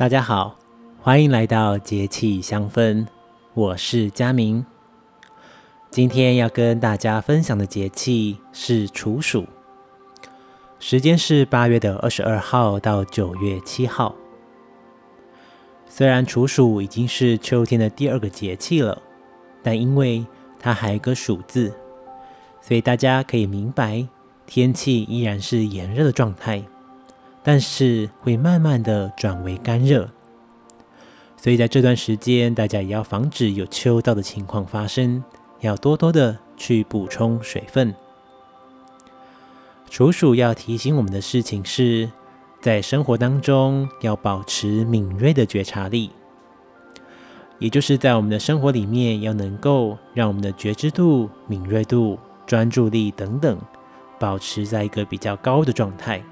大家好，欢迎来到节气香氛，我是佳明。今天要跟大家分享的节气是处暑，时间是八月的二十二号到九月七号。虽然处暑已经是秋天的第二个节气了，但因为它还有个暑字，所以大家可以明白，天气依然是炎热的状态。但是会慢慢的转为干热，所以在这段时间，大家也要防止有秋燥的情况发生，要多多的去补充水分。处暑要提醒我们的事情是，在生活当中要保持敏锐的觉察力，也就是在我们的生活里面要能够让我们的觉知度、敏锐度、专注力等等，保持在一个比较高的状态。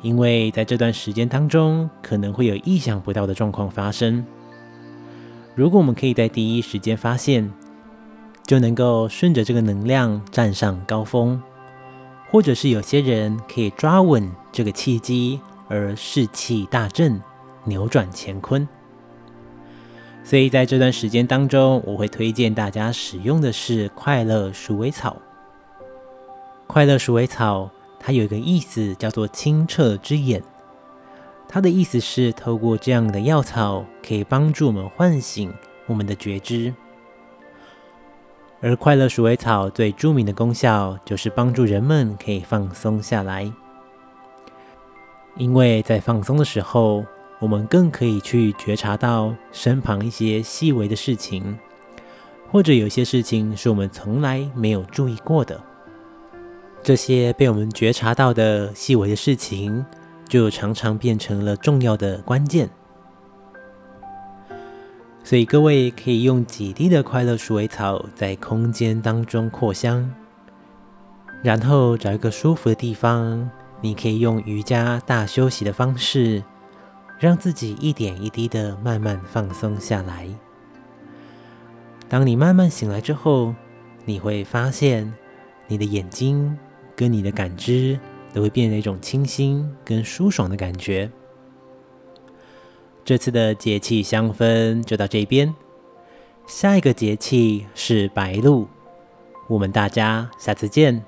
因为在这段时间当中，可能会有意想不到的状况发生。如果我们可以在第一时间发现，就能够顺着这个能量站上高峰，或者是有些人可以抓稳这个契机而士气大振，扭转乾坤。所以在这段时间当中，我会推荐大家使用的是快乐鼠尾草。快乐鼠尾草。它有一个意思叫做清澈之眼，它的意思是透过这样的药草，可以帮助我们唤醒我们的觉知。而快乐鼠尾草最著名的功效就是帮助人们可以放松下来，因为在放松的时候，我们更可以去觉察到身旁一些细微的事情，或者有些事情是我们从来没有注意过的。这些被我们觉察到的细微的事情，就常常变成了重要的关键。所以各位可以用几滴的快乐鼠尾草在空间当中扩香，然后找一个舒服的地方，你可以用瑜伽大休息的方式，让自己一点一滴的慢慢放松下来。当你慢慢醒来之后，你会发现你的眼睛。跟你的感知都会变得一种清新跟舒爽的感觉。这次的节气香氛就到这边，下一个节气是白露，我们大家下次见。